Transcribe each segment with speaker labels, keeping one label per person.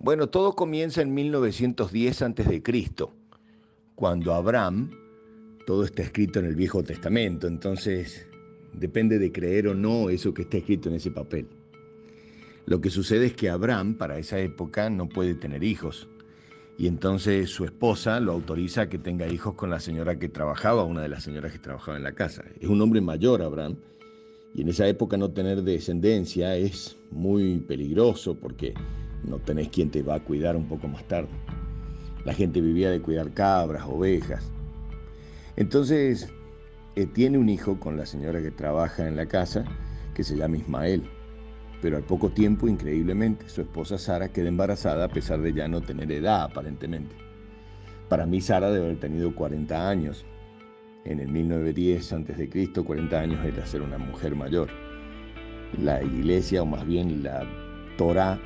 Speaker 1: Bueno, todo comienza en 1910 a.C., cuando Abraham, todo está escrito en el Viejo Testamento, entonces depende de creer o no eso que está escrito en ese papel. Lo que sucede es que Abraham para esa época no puede tener hijos y entonces su esposa lo autoriza a que tenga hijos con la señora que trabajaba, una de las señoras que trabajaba en la casa. Es un hombre mayor, Abraham, y en esa época no tener descendencia es muy peligroso porque no tenés quien te va a cuidar un poco más tarde. La gente vivía de cuidar cabras, ovejas. Entonces, eh, tiene un hijo con la señora que trabaja en la casa, que se llama Ismael. Pero al poco tiempo, increíblemente, su esposa Sara queda embarazada a pesar de ya no tener edad aparentemente. Para mí Sara debe haber tenido 40 años. En el 1910 a.C., 40 años era ser una mujer mayor. La iglesia, o más bien la Torah,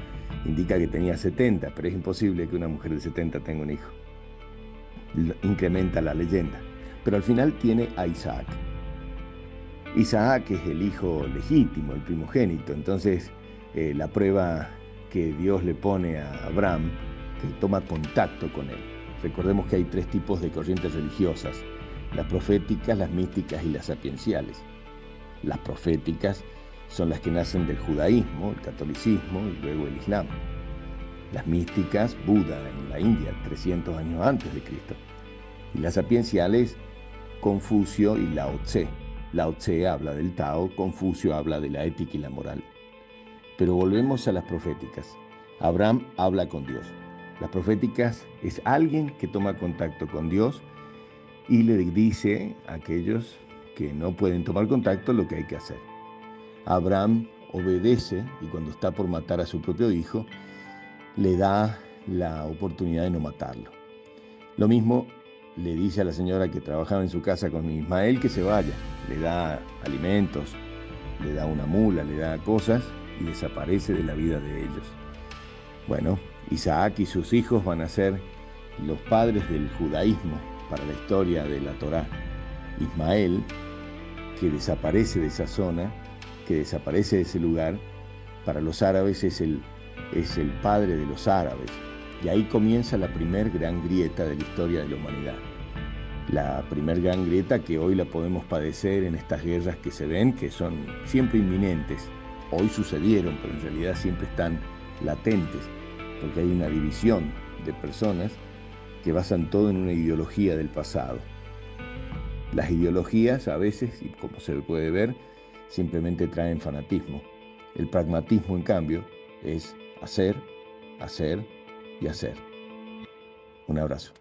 Speaker 1: indica que tenía 70, pero es imposible que una mujer de 70 tenga un hijo. Incrementa la leyenda. Pero al final tiene a Isaac. Isaac es el hijo legítimo, el primogénito. Entonces, eh, la prueba que Dios le pone a Abraham, que toma contacto con él. Recordemos que hay tres tipos de corrientes religiosas, las proféticas, las místicas y las sapienciales. Las proféticas son las que nacen del judaísmo, el catolicismo y luego el islam. Las místicas, Buda en la India, 300 años antes de Cristo. Y las sapienciales, Confucio y Lao Tse. Lao Tse habla del Tao, Confucio habla de la ética y la moral. Pero volvemos a las proféticas. Abraham habla con Dios. Las proféticas es alguien que toma contacto con Dios y le dice a aquellos que no pueden tomar contacto lo que hay que hacer. Abraham obedece y cuando está por matar a su propio hijo, le da la oportunidad de no matarlo. Lo mismo le dice a la señora que trabajaba en su casa con Ismael que se vaya, le da alimentos, le da una mula, le da cosas y desaparece de la vida de ellos. Bueno, Isaac y sus hijos van a ser los padres del judaísmo para la historia de la Torá. Ismael, que desaparece de esa zona, que desaparece de ese lugar, para los árabes es el, es el padre de los árabes. Y ahí comienza la primer gran grieta de la historia de la humanidad. La primer gran grieta que hoy la podemos padecer en estas guerras que se ven, que son siempre inminentes. Hoy sucedieron, pero en realidad siempre están latentes, porque hay una división de personas que basan todo en una ideología del pasado. Las ideologías a veces, y como se puede ver, simplemente traen fanatismo. El pragmatismo, en cambio, es hacer, hacer y hacer. Un abrazo.